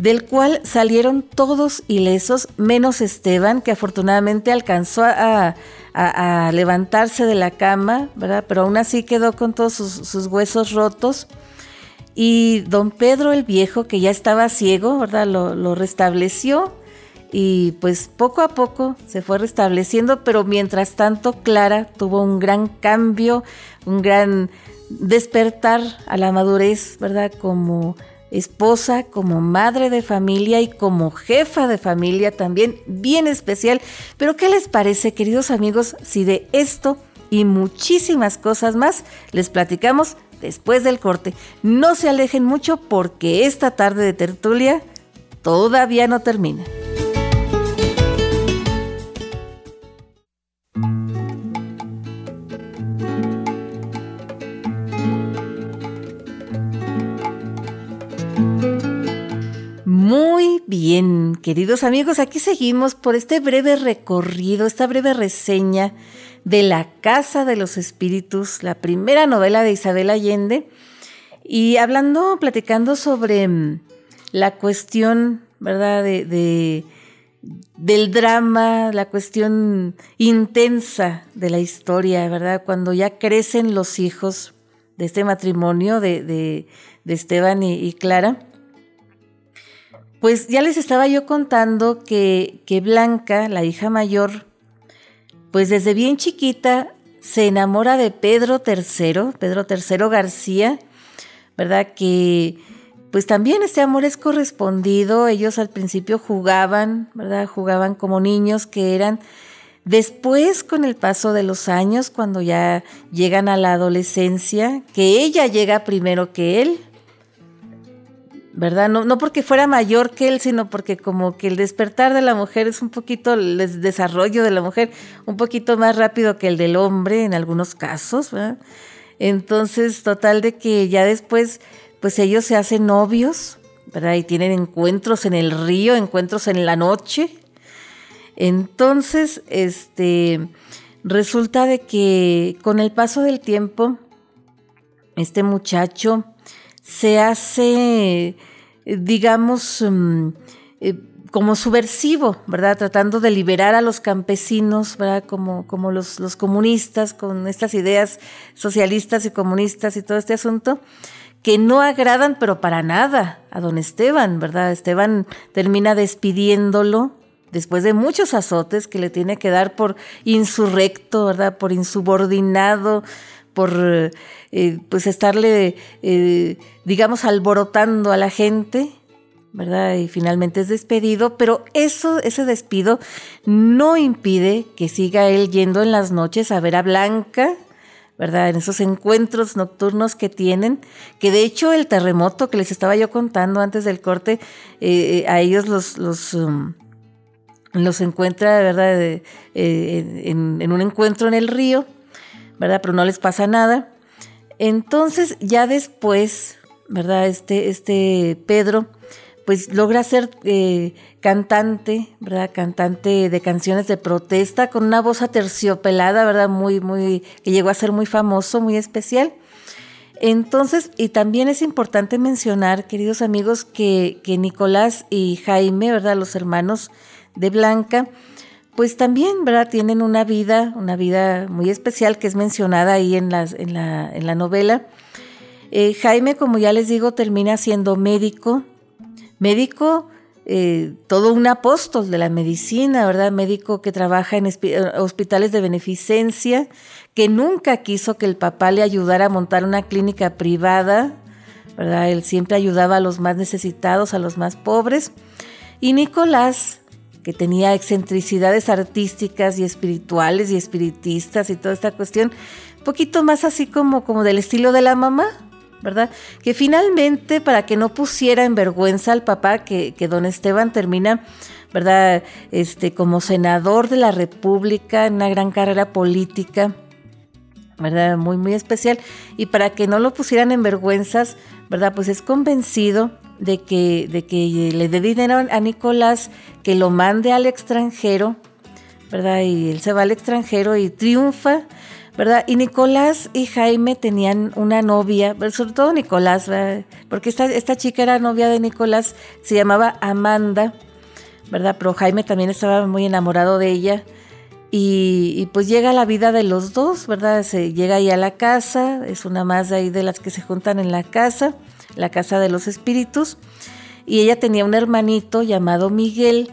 del cual salieron todos ilesos, menos Esteban, que afortunadamente alcanzó a, levantarse de la cama, ¿verdad? Pero aún así quedó con todos sus, huesos rotos. Y don Pedro el Viejo, que ya estaba ciego, ¿verdad? Lo, lo restableció y pues poco a poco se fue restableciendo, pero mientras tanto Clara tuvo un gran cambio, un gran despertar a la madurez, ¿verdad? Como esposa, como madre de familia y como jefa de familia también, bien especial. Pero ¿qué les parece, queridos amigos, si de esto y muchísimas cosas más les platicamos después del corte? No se alejen mucho porque esta tarde de tertulia todavía no termina. Muy bien, queridos amigos, aquí seguimos por este breve recorrido, esta breve reseña de La Casa de los Espíritus, la primera novela de Isabel Allende, y hablando, platicando sobre mm, la cuestión, ¿verdad?, de, del drama, la cuestión intensa de la historia, ¿verdad? Cuando ya crecen los hijos de este matrimonio de, Esteban y Clara pues ya les estaba yo contando que, Blanca, la hija mayor, pues desde bien chiquita se enamora de Pedro III, Pedro III García, ¿verdad? Que pues también este amor es correspondido, ellos al principio jugaban, ¿verdad? Jugaban como niños que eran. Después, con el paso de los años, cuando ya llegan a la adolescencia, que ella llega primero que él, ¿verdad? No, no porque fuera mayor que él, sino porque como que el despertar de la mujer es un poquito, el desarrollo de la mujer un poquito más rápido que el del hombre en algunos casos, ¿verdad? Entonces, total de que ya después, pues ellos se hacen novios, ¿verdad? Y tienen encuentros en el río, encuentros en la noche. Entonces, este, resulta de que con el paso del tiempo, este muchacho, se hace, digamos, mm, eh, como subversivo, ¿verdad? Tratando de liberar a los campesinos, ¿verdad? Como, como los, los, comunistas, con estas ideas socialistas y comunistas y todo este asunto, que no agradan, pero para nada, a don Esteban, ¿verdad? Esteban termina despidiéndolo después de muchos azotes que le tiene que dar por insurrecto, ¿verdad? Por insubordinado, por eh, pues estarle, eh, digamos, alborotando a la gente, ¿verdad? Y finalmente es despedido, pero eso, ese despido no impide que siga él yendo en las noches a ver a Blanca, ¿verdad? En esos encuentros nocturnos que tienen, que de hecho el terremoto que les estaba yo contando antes del corte, eh, a ellos los... los um, los encuentra, ¿verdad? en, en un encuentro en el río, ¿verdad? Pero no les pasa nada. Entonces, ya después, ¿verdad? Este, este Pedro, pues logra ser eh, cantante, ¿verdad? Cantante de canciones de protesta con una voz aterciopelada, ¿verdad? Muy, muy, que llegó a ser muy famoso, muy especial. Entonces, y también es importante mencionar, queridos amigos, que, que Nicolás y Jaime, ¿verdad? Los hermanos de Blanca, pues también, ¿verdad? Tienen una vida, una vida muy especial que es mencionada ahí en, en, la, en la novela. Eh, Jaime, como ya les digo, termina siendo médico, médico, eh, todo un apóstol de la medicina, ¿verdad? Médico que trabaja en hospitales de beneficencia, que nunca quiso que el papá le ayudara a montar una clínica privada, ¿verdad? Él siempre ayudaba a los más necesitados, a los más pobres. Y Nicolás, que tenía excentricidades artísticas y espirituales y espiritistas y toda esta cuestión, un poquito más así como, como del estilo de la mamá, ¿verdad? Que finalmente, para que no pusiera en vergüenza al papá, que, que don Esteban termina, ¿verdad? Este, como senador de la República, en una gran carrera política, ¿verdad? Muy, muy especial. Y para que no lo pusieran en vergüenzas, ¿verdad? Pues es convencido de que, de que le dé dinero a Nicolás, que lo mande al extranjero, ¿verdad? Y él se va al extranjero y triunfa, ¿verdad? Y Nicolás y Jaime tenían una novia, sobre todo Nicolás, ¿verdad? porque esta, esta chica era novia de Nicolás, se llamaba Amanda, ¿verdad? Pero Jaime también estaba muy enamorado de ella. Y, pues llega la vida de los dos, ¿verdad? Se llega ahí a la casa, es una más ahí de las que se juntan en la casa, la casa de los espíritus. Y ella tenía un hermanito llamado Miguel,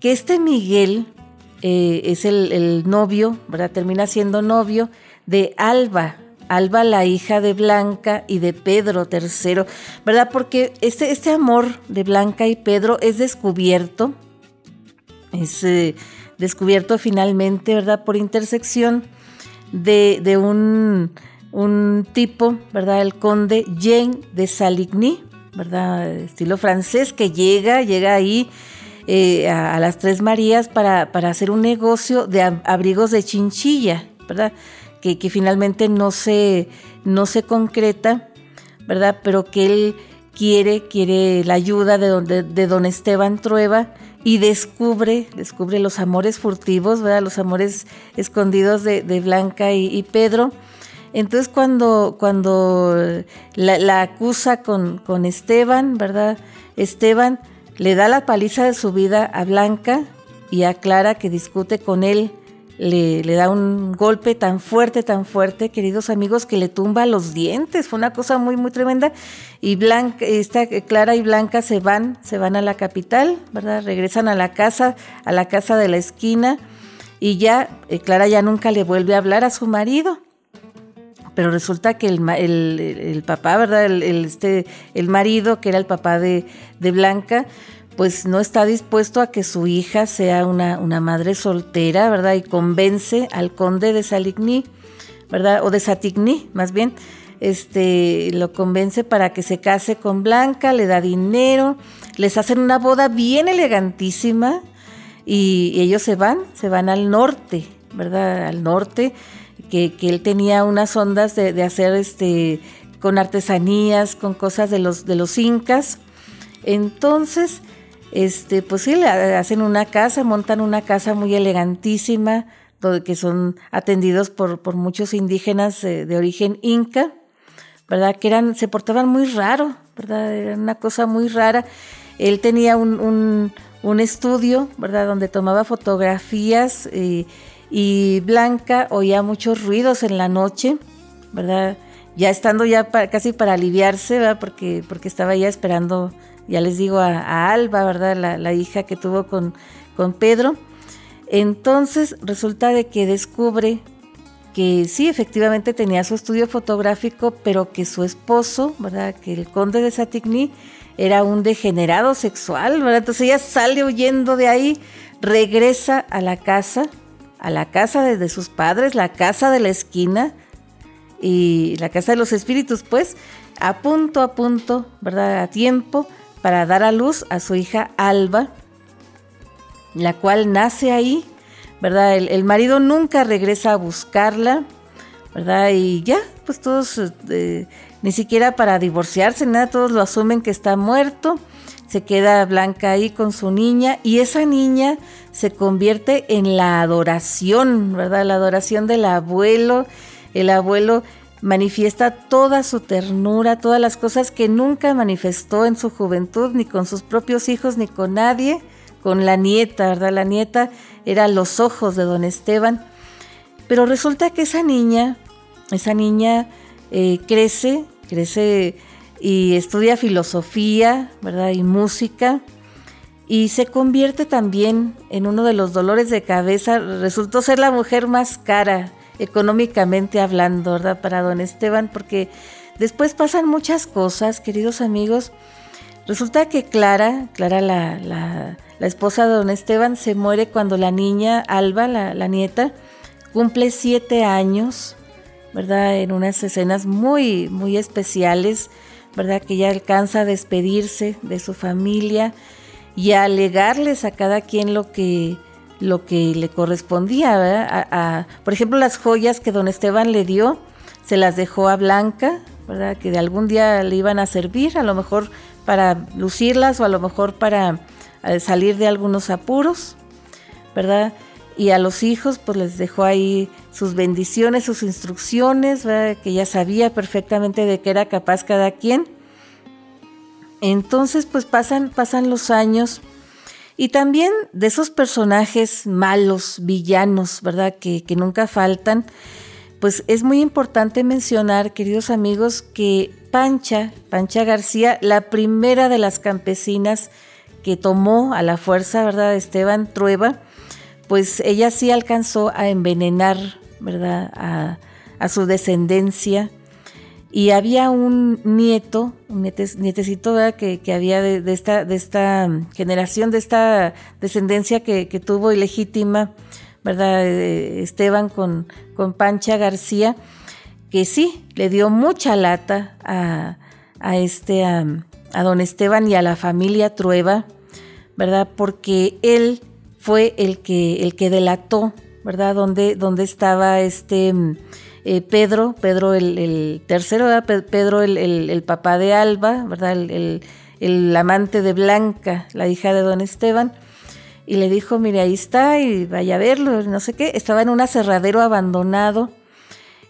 que este Miguel eh, es el, novio, ¿verdad? Termina siendo novio de Alba, Alba, la hija de Blanca y de Pedro III, ¿verdad? Porque este, este amor de Blanca y Pedro es descubierto, es eh, descubierto finalmente, ¿verdad? Por intersección de, un, un, tipo, ¿verdad? El conde Jean de Saligny, ¿verdad? Estilo francés, que llega, llega ahí eh, a, las Tres Marías para, hacer un negocio de abrigos de chinchilla, ¿verdad? Que, finalmente no se, no se concreta, ¿verdad? Pero que él quiere, quiere la ayuda de, de don Esteban Trueba y descubre, descubre los amores furtivos, ¿verdad? Los amores escondidos de, Blanca y, Pedro. Entonces cuando, cuando la, acusa con, con Esteban, ¿verdad? Esteban le da la paliza de su vida a Blanca y a Clara que discute con él. Le, le, da un golpe tan fuerte, tan fuerte, queridos amigos, que le tumba los dientes. Fue una cosa muy, muy tremenda. Y Blanca, esta, Clara y Blanca se van, se van a la capital, ¿verdad? Regresan a la casa, a la casa de la esquina. Y ya, eh, Clara ya nunca le vuelve a hablar a su marido. Pero resulta que el, el, papá, ¿verdad? El, este, el marido, que era el papá de, de Blanca, pues no está dispuesto a que su hija sea una, una madre soltera, ¿verdad? Y convence al conde de Saligny, ¿verdad? O de Satigny, más bien, este, lo convence para que se case con Blanca, le da dinero, les hacen una boda bien elegantísima y, ellos se van, se van al norte, ¿verdad? Al norte que, él tenía unas ondas de, hacer este, con artesanías, con cosas de los, de los incas. Entonces, este, pues sí, hacen una casa, montan una casa muy elegantísima, que son atendidos por, por muchos indígenas de, origen inca, ¿verdad? Que eran, se portaban muy raro, ¿verdad? Era una cosa muy rara. Él tenía un, un, estudio, ¿verdad? Donde tomaba fotografías. y y Blanca oía muchos ruidos en la noche, ¿verdad? Ya estando ya casi para aliviarse, ¿verdad? Porque, porque estaba ya esperando, ya les digo, a, Alba, ¿verdad? La, hija que tuvo con, con Pedro. Entonces resulta de que descubre que sí, efectivamente tenía su estudio fotográfico, pero que su esposo, ¿verdad? Que el conde de Satigny era un degenerado sexual, ¿verdad? Entonces ella sale huyendo de ahí, regresa a la casa, a la casa de, sus padres, la casa de la esquina y la casa de los espíritus, pues, a punto, a punto, ¿verdad? A tiempo para dar a luz a su hija Alba, la cual nace ahí, ¿verdad? El, marido nunca regresa a buscarla, ¿verdad? Y ya, pues todos, eh, ni siquiera para divorciarse, nada, todos lo asumen que está muerto se queda Blanca ahí con su niña y esa niña se convierte en la adoración, ¿verdad? La adoración del abuelo. El abuelo manifiesta toda su ternura, todas las cosas que nunca manifestó en su juventud, ni con sus propios hijos, ni con nadie, con la nieta, ¿verdad? La nieta era los ojos de don Esteban. Pero resulta que esa niña, esa niña eh, crece, crece y estudia filosofía, ¿verdad? Y música. Y se convierte también en uno de los dolores de cabeza. Resultó ser la mujer más cara, económicamente hablando, ¿verdad? Para don Esteban, porque después pasan muchas cosas, queridos amigos. Resulta que Clara, Clara la, la, esposa de don Esteban, se muere cuando la niña Alba, la, la nieta, cumple siete años, ¿verdad? En unas escenas muy, muy especiales ¿verdad? Que ya alcanza a despedirse de su familia y a alegarles a cada quien lo que, lo que le correspondía, ¿verdad? por ejemplo, las joyas que don Esteban le dio, se las dejó a Blanca, ¿verdad? Que de algún día le iban a servir, a lo mejor para lucirlas o a lo mejor para eh, salir de algunos apuros, ¿verdad? Y a los hijos, pues les dejó ahí sus bendiciones, sus instrucciones, que ya sabía perfectamente de qué era capaz cada quien. Entonces, pues pasan, pasan los años y también de esos personajes malos, villanos, ¿verdad? Que, que nunca faltan. Pues es muy importante mencionar, queridos amigos, que Pancha, Pancha García, la primera de las campesinas que tomó a la fuerza, ¿verdad? Esteban Trueba, pues ella sí alcanzó a envenenar, ¿verdad? A, su descendencia. Y había un nieto, un nietecito. Que, había de, esta, esta generación, de esta descendencia que, tuvo ilegítima, ¿verdad? Eh, Esteban con, con Pancha García, que sí, le dio mucha lata a, este, a, don Esteban y a la familia Trueba, ¿verdad? Porque él fue el que, el que delató, ¿verdad? Donde, donde estaba este eh, Pedro, Pedro el, tercero. Pedro el, papá de Alba, ¿verdad? El, amante de Blanca, la hija de don Esteban. Y le dijo, mire, ahí está, y vaya a verlo, no sé qué. Estaba en un aserradero abandonado.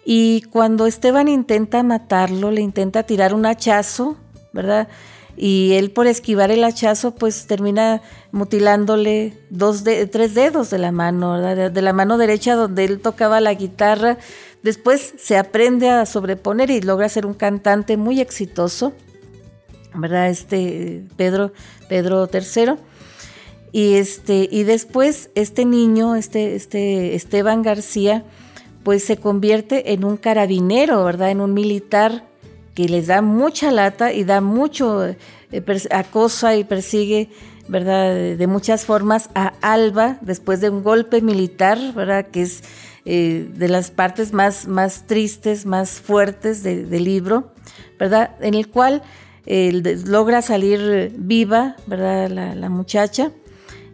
Y cuando Esteban intenta matarlo, le intenta tirar un hachazo, ¿verdad? y él por esquivar el hachazo pues termina mutilándole dos de, tres dedos de la mano, de, la mano derecha donde él tocaba la guitarra. Después se aprende a sobreponer y logra ser un cantante muy exitoso, ¿verdad? Este Pedro, Pedro III. Y, este, y después este niño, este, este Esteban García, pues se convierte en un carabinero, ¿verdad? En un militar que les da mucha lata y da mucho, eh, acosa y persigue, ¿verdad? De muchas formas a Alba después de un golpe militar, ¿verdad? Que es eh, de las partes más, más tristes, más fuertes del libro, ¿verdad? En el cual logra salir viva, ¿verdad? La, muchacha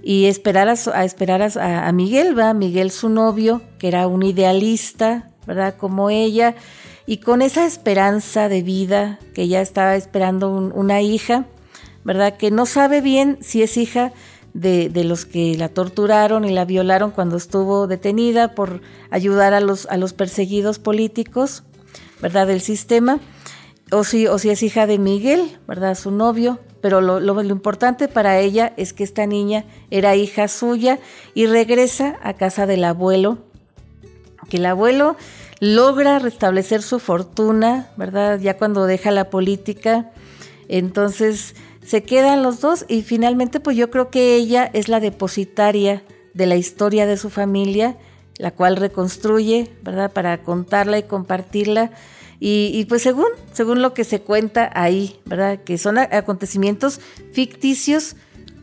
y esperar a, esperar a Miguel, ¿verdad? Miguel su novio, que era un idealista, ¿verdad? Como ella, y con esa esperanza de vida que ya estaba esperando una hija, ¿verdad? Que no sabe bien si es hija de, los que la torturaron y la violaron cuando estuvo detenida por ayudar a los, a los perseguidos políticos, ¿verdad? Del sistema, o si, o si es hija de Miguel, ¿verdad? Su novio, pero lo, lo, importante para ella es que esta niña era hija suya y regresa a casa del abuelo, que el abuelo logra restablecer su fortuna, ¿verdad? Ya cuando deja la política, entonces se quedan los dos y finalmente pues yo creo que ella es la depositaria de la historia de su familia, la cual reconstruye, ¿verdad? Para contarla y compartirla. Y, pues según, según lo que se cuenta ahí, ¿verdad? Que son acontecimientos ficticios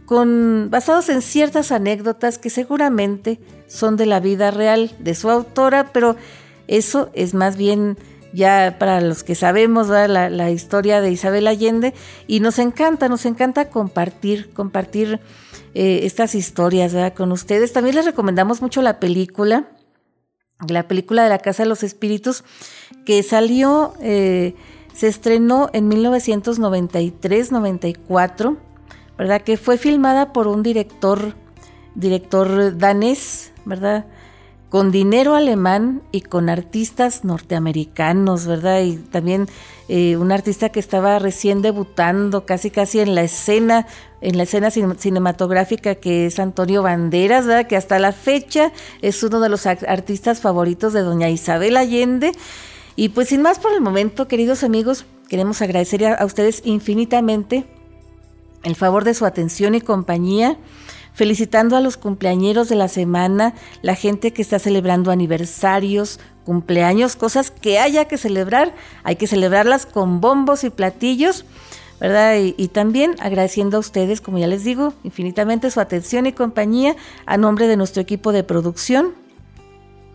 con, basados en ciertas anécdotas que seguramente son de la vida real de su autora, pero eso es más bien ya para los que sabemos la, historia de Isabel Allende y nos encanta, nos encanta compartir, compartir eh, estas historias con ustedes. También les recomendamos mucho la película, la película de la Casa de los Espíritus, que salió, eh, se estrenó en 1993-94, ¿verdad? Que fue filmada por un director, director danés, ¿verdad? Con dinero alemán y con artistas norteamericanos, ¿verdad? Y también eh, un artista que estaba recién debutando, casi casi en la escena, en la escena cinematográfica que es Antonio Banderas, ¿verdad? Que hasta la fecha es uno de los artistas favoritos de doña Isabel Allende. Y pues sin más por el momento, queridos amigos, queremos agradecer a ustedes infinitamente el favor de su atención y compañía felicitando a los cumpleañeros de la semana, la gente que está celebrando aniversarios, cumpleaños, cosas que haya que celebrar, hay que celebrarlas con bombos y platillos. ¿verdad? Y, también agradeciendo a ustedes, como ya les digo, infinitamente su atención y compañía a nombre de nuestro equipo de producción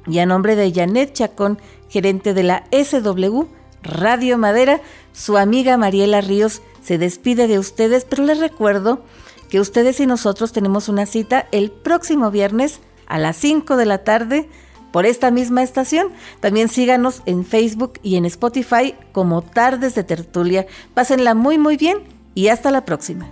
y a nombre de Janet Chacón, gerente de la SW Radio Madera, su amiga Mariela Ríos se despide de ustedes, pero les recuerdo que ustedes y nosotros tenemos una cita el próximo viernes a las 5 de la tarde por esta misma estación. También síganos en Facebook y en Spotify como Tardes de Tertulia. Pásenla muy muy bien y hasta la próxima.